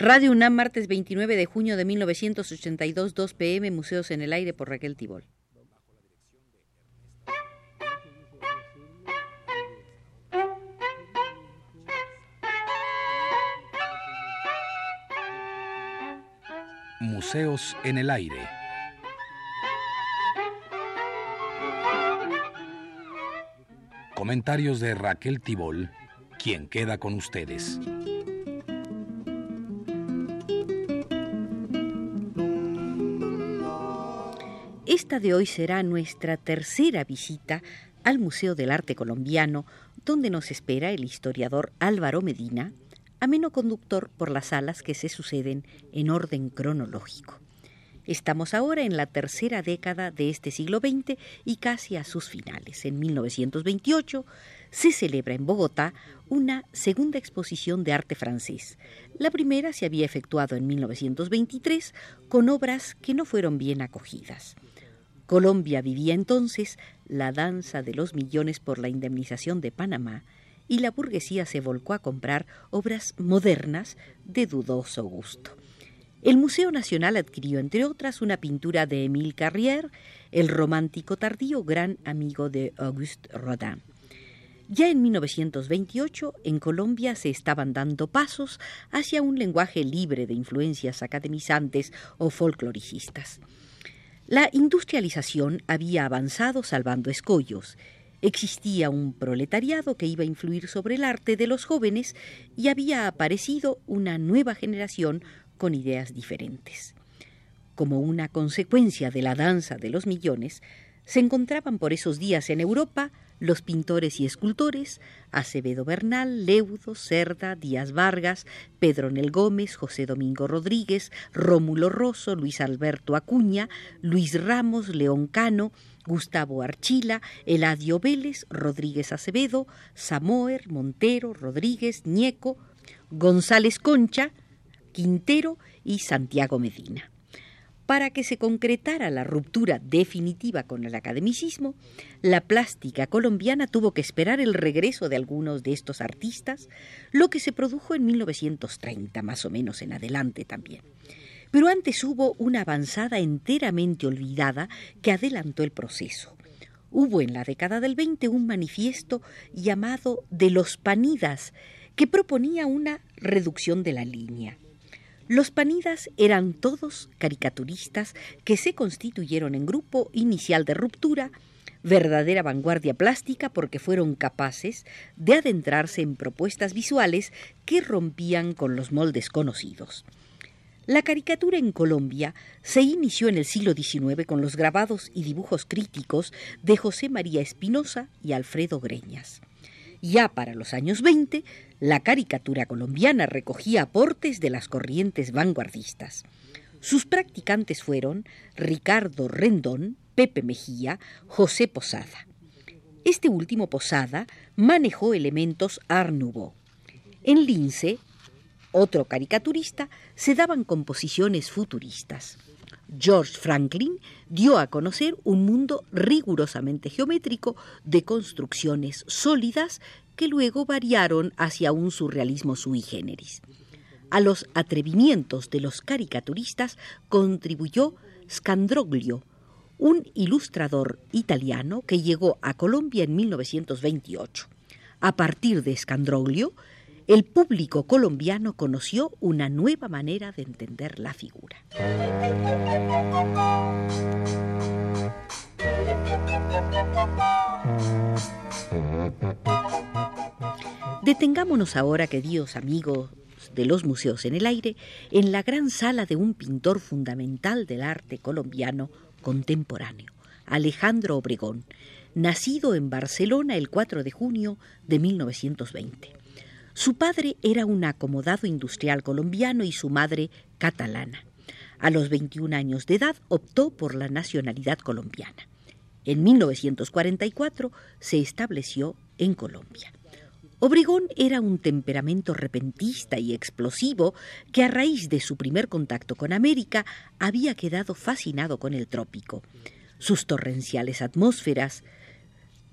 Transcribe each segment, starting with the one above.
Radio UNAM, martes 29 de junio de 1982, 2 pm, Museos en el Aire por Raquel Tibol. Museos en el Aire. Comentarios de Raquel Tibol, quien queda con ustedes. Esta de hoy será nuestra tercera visita al Museo del Arte Colombiano, donde nos espera el historiador Álvaro Medina, ameno conductor por las salas que se suceden en orden cronológico. Estamos ahora en la tercera década de este siglo XX y casi a sus finales. En 1928 se celebra en Bogotá una segunda exposición de arte francés. La primera se había efectuado en 1923 con obras que no fueron bien acogidas. Colombia vivía entonces la danza de los millones por la indemnización de Panamá y la burguesía se volcó a comprar obras modernas de dudoso gusto. El Museo Nacional adquirió, entre otras, una pintura de Émile Carrière, el romántico tardío gran amigo de Auguste Rodin. Ya en 1928, en Colombia se estaban dando pasos hacia un lenguaje libre de influencias academizantes o folcloricistas. La industrialización había avanzado salvando escollos. Existía un proletariado que iba a influir sobre el arte de los jóvenes y había aparecido una nueva generación con ideas diferentes. Como una consecuencia de la danza de los millones, se encontraban por esos días en Europa los pintores y escultores Acevedo Bernal, Leudo, Cerda, Díaz Vargas, Pedro Nel Gómez, José Domingo Rodríguez, Rómulo Rosso, Luis Alberto Acuña, Luis Ramos, León Cano, Gustavo Archila, Eladio Vélez, Rodríguez Acevedo, Samoer, Montero, Rodríguez, Ñeco, González Concha, Quintero y Santiago Medina. Para que se concretara la ruptura definitiva con el academicismo, la plástica colombiana tuvo que esperar el regreso de algunos de estos artistas, lo que se produjo en 1930, más o menos en adelante también. Pero antes hubo una avanzada enteramente olvidada que adelantó el proceso. Hubo en la década del 20 un manifiesto llamado de los panidas, que proponía una reducción de la línea. Los panidas eran todos caricaturistas que se constituyeron en grupo inicial de ruptura, verdadera vanguardia plástica porque fueron capaces de adentrarse en propuestas visuales que rompían con los moldes conocidos. La caricatura en Colombia se inició en el siglo XIX con los grabados y dibujos críticos de José María Espinosa y Alfredo Greñas. Ya para los años 20 la caricatura colombiana recogía aportes de las corrientes vanguardistas. Sus practicantes fueron Ricardo Rendón, Pepe Mejía, José Posada. Este último Posada manejó elementos Art Nouveau. En Lince, otro caricaturista, se daban composiciones futuristas. George Franklin dio a conocer un mundo rigurosamente geométrico de construcciones sólidas que luego variaron hacia un surrealismo sui generis. A los atrevimientos de los caricaturistas contribuyó Scandroglio, un ilustrador italiano que llegó a Colombia en 1928. A partir de Scandroglio, el público colombiano conoció una nueva manera de entender la figura. Detengámonos ahora, queridos amigos de los museos en el aire, en la gran sala de un pintor fundamental del arte colombiano contemporáneo, Alejandro Obregón, nacido en Barcelona el 4 de junio de 1920. Su padre era un acomodado industrial colombiano y su madre catalana. A los 21 años de edad optó por la nacionalidad colombiana. En 1944 se estableció en Colombia. Obregón era un temperamento repentista y explosivo que a raíz de su primer contacto con América había quedado fascinado con el trópico. Sus torrenciales atmósferas,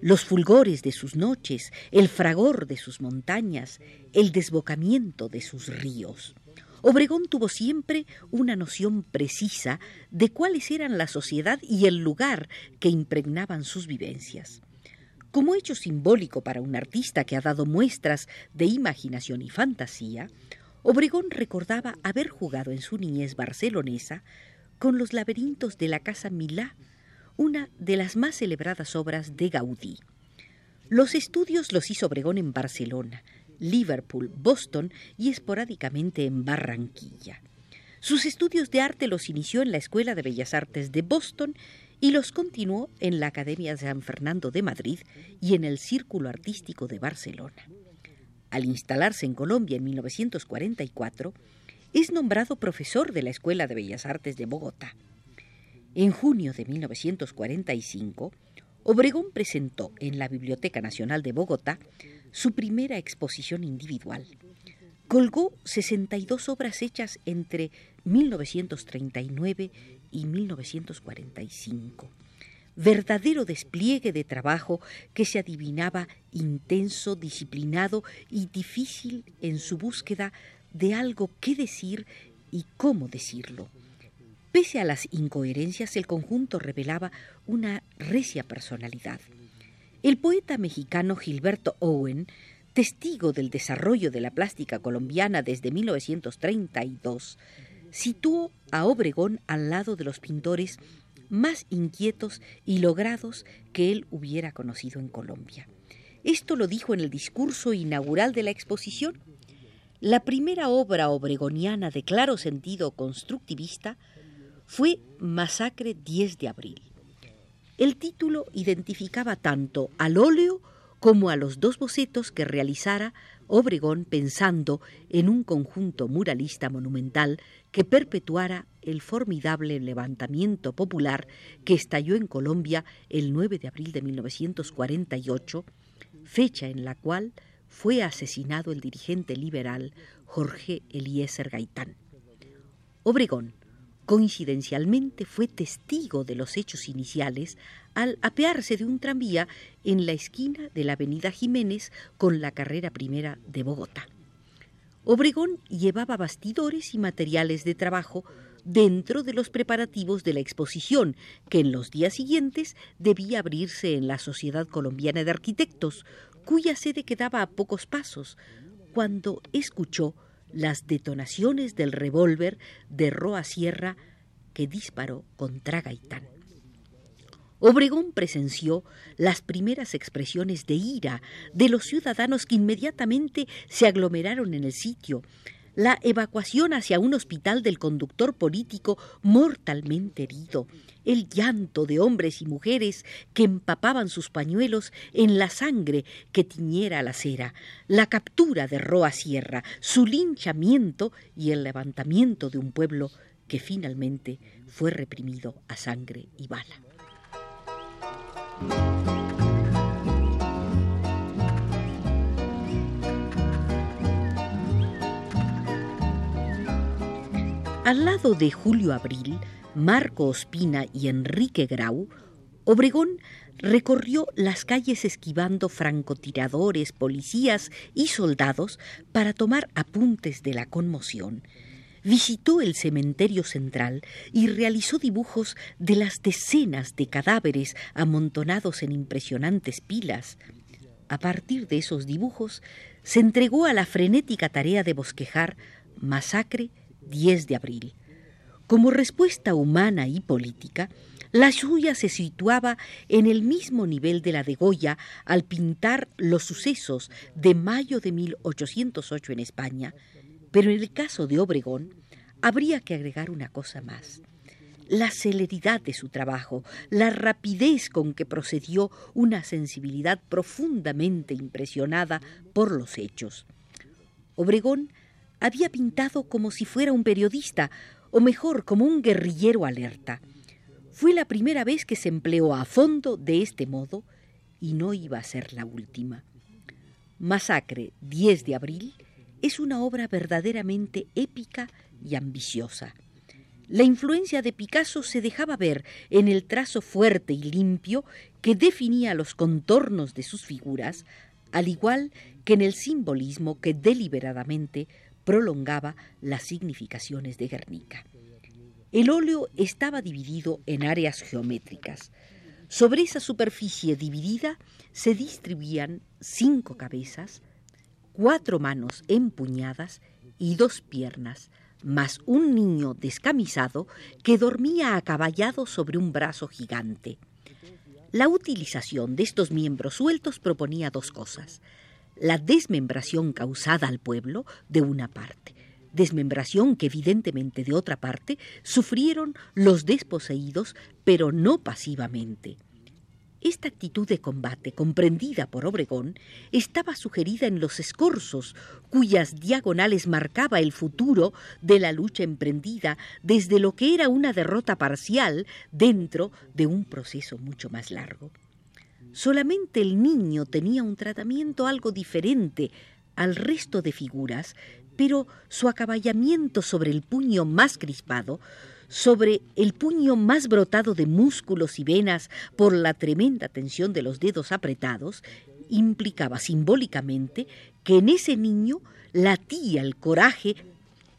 los fulgores de sus noches, el fragor de sus montañas, el desbocamiento de sus ríos. Obregón tuvo siempre una noción precisa de cuáles eran la sociedad y el lugar que impregnaban sus vivencias. Como hecho simbólico para un artista que ha dado muestras de imaginación y fantasía, Obregón recordaba haber jugado en su niñez barcelonesa con los laberintos de la Casa Milá, una de las más celebradas obras de Gaudí. Los estudios los hizo Obregón en Barcelona, Liverpool, Boston y esporádicamente en Barranquilla. Sus estudios de arte los inició en la Escuela de Bellas Artes de Boston y los continuó en la Academia de San Fernando de Madrid y en el Círculo Artístico de Barcelona. Al instalarse en Colombia en 1944, es nombrado profesor de la Escuela de Bellas Artes de Bogotá. En junio de 1945, Obregón presentó en la Biblioteca Nacional de Bogotá su primera exposición individual. Colgó 62 obras hechas entre 1939 y 1945. Verdadero despliegue de trabajo que se adivinaba intenso, disciplinado y difícil en su búsqueda de algo que decir y cómo decirlo. Pese a las incoherencias, el conjunto revelaba una recia personalidad. El poeta mexicano Gilberto Owen, testigo del desarrollo de la plástica colombiana desde 1932, situó a Obregón al lado de los pintores más inquietos y logrados que él hubiera conocido en Colombia. Esto lo dijo en el discurso inaugural de la exposición. La primera obra obregoniana de claro sentido constructivista fue Masacre 10 de abril. El título identificaba tanto al óleo como a los dos bocetos que realizara Obregón pensando en un conjunto muralista monumental que perpetuara el formidable levantamiento popular que estalló en Colombia el 9 de abril de 1948, fecha en la cual fue asesinado el dirigente liberal Jorge Eliezer Gaitán. Obregón, coincidencialmente fue testigo de los hechos iniciales al apearse de un tranvía en la esquina de la avenida Jiménez con la carrera primera de Bogotá. Obregón llevaba bastidores y materiales de trabajo dentro de los preparativos de la exposición, que en los días siguientes debía abrirse en la Sociedad Colombiana de Arquitectos, cuya sede quedaba a pocos pasos, cuando escuchó las detonaciones del revólver de Roa Sierra que disparó contra Gaitán. Obregón presenció las primeras expresiones de ira de los ciudadanos que inmediatamente se aglomeraron en el sitio, la evacuación hacia un hospital del conductor político mortalmente herido, el llanto de hombres y mujeres que empapaban sus pañuelos en la sangre que tiñera la cera, la captura de Roa Sierra, su linchamiento y el levantamiento de un pueblo que finalmente fue reprimido a sangre y bala. Al lado de Julio Abril, Marco Ospina y Enrique Grau, Obregón recorrió las calles esquivando francotiradores, policías y soldados para tomar apuntes de la conmoción. Visitó el cementerio central y realizó dibujos de las decenas de cadáveres amontonados en impresionantes pilas. A partir de esos dibujos, se entregó a la frenética tarea de bosquejar masacre 10 de abril. Como respuesta humana y política, la suya se situaba en el mismo nivel de la de Goya al pintar los sucesos de mayo de 1808 en España, pero en el caso de Obregón habría que agregar una cosa más. La celeridad de su trabajo, la rapidez con que procedió una sensibilidad profundamente impresionada por los hechos. Obregón había pintado como si fuera un periodista, o mejor, como un guerrillero alerta. Fue la primera vez que se empleó a fondo de este modo y no iba a ser la última. Masacre 10 de abril es una obra verdaderamente épica y ambiciosa. La influencia de Picasso se dejaba ver en el trazo fuerte y limpio que definía los contornos de sus figuras, al igual que en el simbolismo que deliberadamente prolongaba las significaciones de Guernica. El óleo estaba dividido en áreas geométricas. Sobre esa superficie dividida se distribuían cinco cabezas, cuatro manos empuñadas y dos piernas, más un niño descamisado que dormía acaballado sobre un brazo gigante. La utilización de estos miembros sueltos proponía dos cosas. La desmembración causada al pueblo, de una parte, desmembración que evidentemente de otra parte sufrieron los desposeídos, pero no pasivamente. Esta actitud de combate, comprendida por Obregón, estaba sugerida en los escorzos, cuyas diagonales marcaba el futuro de la lucha emprendida desde lo que era una derrota parcial dentro de un proceso mucho más largo. Solamente el niño tenía un tratamiento algo diferente al resto de figuras, pero su acaballamiento sobre el puño más crispado sobre el puño más brotado de músculos y venas por la tremenda tensión de los dedos apretados, implicaba simbólicamente que en ese niño latía el coraje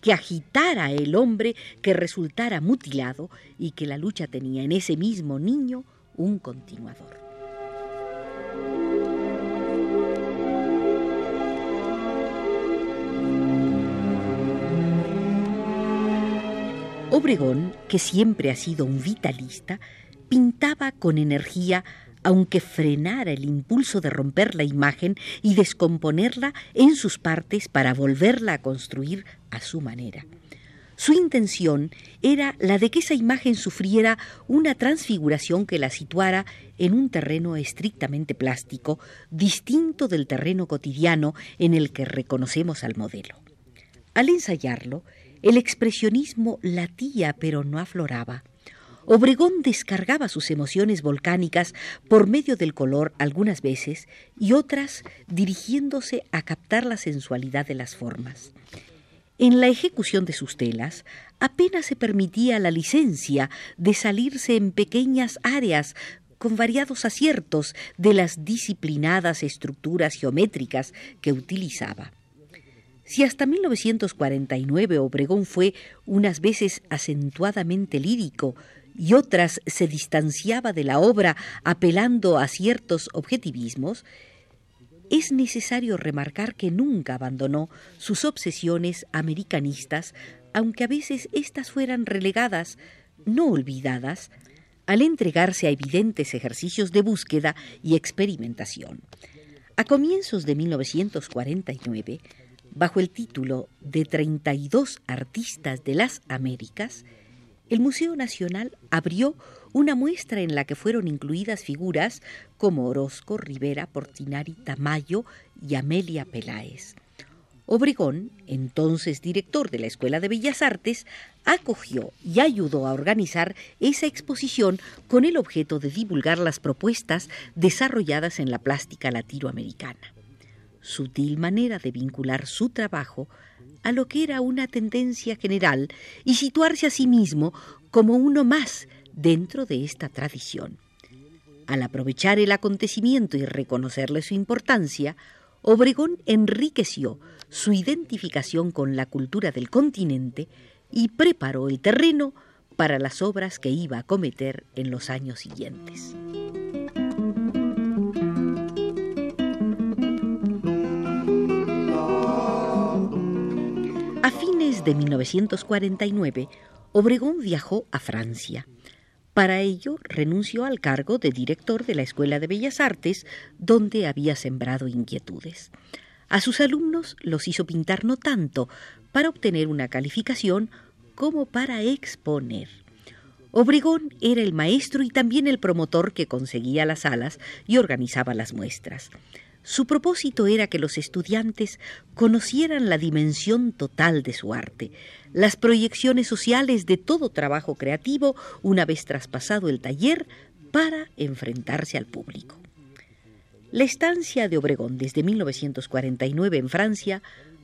que agitara el hombre que resultara mutilado y que la lucha tenía en ese mismo niño un continuador. Obregón, que siempre ha sido un vitalista, pintaba con energía aunque frenara el impulso de romper la imagen y descomponerla en sus partes para volverla a construir a su manera. Su intención era la de que esa imagen sufriera una transfiguración que la situara en un terreno estrictamente plástico, distinto del terreno cotidiano en el que reconocemos al modelo. Al ensayarlo, el expresionismo latía pero no afloraba. Obregón descargaba sus emociones volcánicas por medio del color algunas veces y otras dirigiéndose a captar la sensualidad de las formas. En la ejecución de sus telas apenas se permitía la licencia de salirse en pequeñas áreas con variados aciertos de las disciplinadas estructuras geométricas que utilizaba. Si hasta 1949 Obregón fue unas veces acentuadamente lírico y otras se distanciaba de la obra apelando a ciertos objetivismos, es necesario remarcar que nunca abandonó sus obsesiones americanistas, aunque a veces éstas fueran relegadas, no olvidadas, al entregarse a evidentes ejercicios de búsqueda y experimentación. A comienzos de 1949, bajo el título de 32 artistas de las Américas, el Museo Nacional abrió una muestra en la que fueron incluidas figuras como Orozco, Rivera, Portinari, Tamayo y Amelia Peláez. Obregón, entonces director de la Escuela de Bellas Artes, acogió y ayudó a organizar esa exposición con el objeto de divulgar las propuestas desarrolladas en la plástica latinoamericana sutil manera de vincular su trabajo a lo que era una tendencia general y situarse a sí mismo como uno más dentro de esta tradición. Al aprovechar el acontecimiento y reconocerle su importancia, Obregón enriqueció su identificación con la cultura del continente y preparó el terreno para las obras que iba a cometer en los años siguientes. De 1949, Obregón viajó a Francia. Para ello renunció al cargo de director de la Escuela de Bellas Artes, donde había sembrado inquietudes. A sus alumnos los hizo pintar no tanto para obtener una calificación como para exponer. Obregón era el maestro y también el promotor que conseguía las salas y organizaba las muestras. Su propósito era que los estudiantes conocieran la dimensión total de su arte, las proyecciones sociales de todo trabajo creativo una vez traspasado el taller para enfrentarse al público. La estancia de Obregón desde 1949 en Francia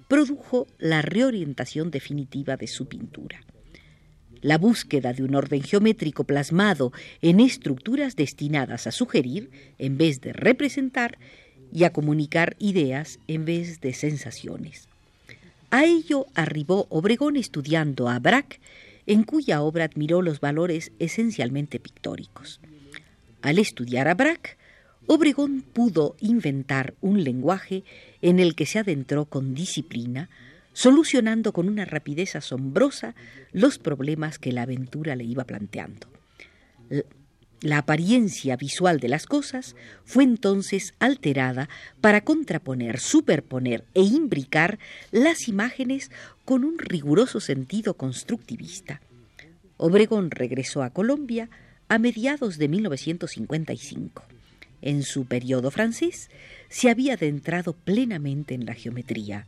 produjo la reorientación definitiva de su pintura. La búsqueda de un orden geométrico plasmado en estructuras destinadas a sugerir, en vez de representar, y a comunicar ideas en vez de sensaciones. A ello arribó Obregón estudiando a Braque, en cuya obra admiró los valores esencialmente pictóricos. Al estudiar a Braque, Obregón pudo inventar un lenguaje en el que se adentró con disciplina, solucionando con una rapidez asombrosa los problemas que la aventura le iba planteando. La apariencia visual de las cosas fue entonces alterada para contraponer, superponer e imbricar las imágenes con un riguroso sentido constructivista. Obregón regresó a Colombia a mediados de 1955. En su periodo francés se había adentrado plenamente en la geometría.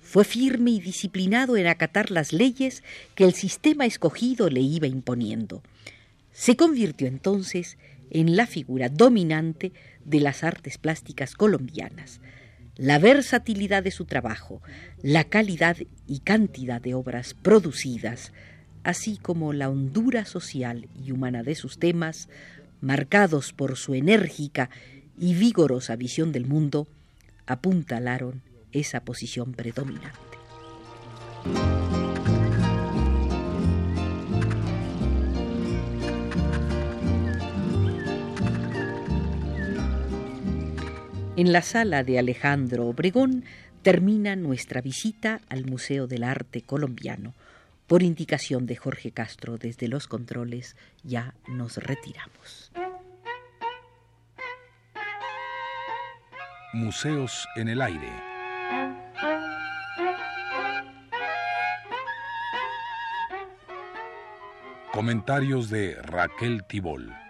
Fue firme y disciplinado en acatar las leyes que el sistema escogido le iba imponiendo. Se convirtió entonces en la figura dominante de las artes plásticas colombianas. La versatilidad de su trabajo, la calidad y cantidad de obras producidas, así como la hondura social y humana de sus temas, marcados por su enérgica y vigorosa visión del mundo, apuntalaron esa posición predominante. En la sala de Alejandro Obregón termina nuestra visita al Museo del Arte Colombiano. Por indicación de Jorge Castro desde los controles ya nos retiramos. Museos en el aire. Comentarios de Raquel Tibol.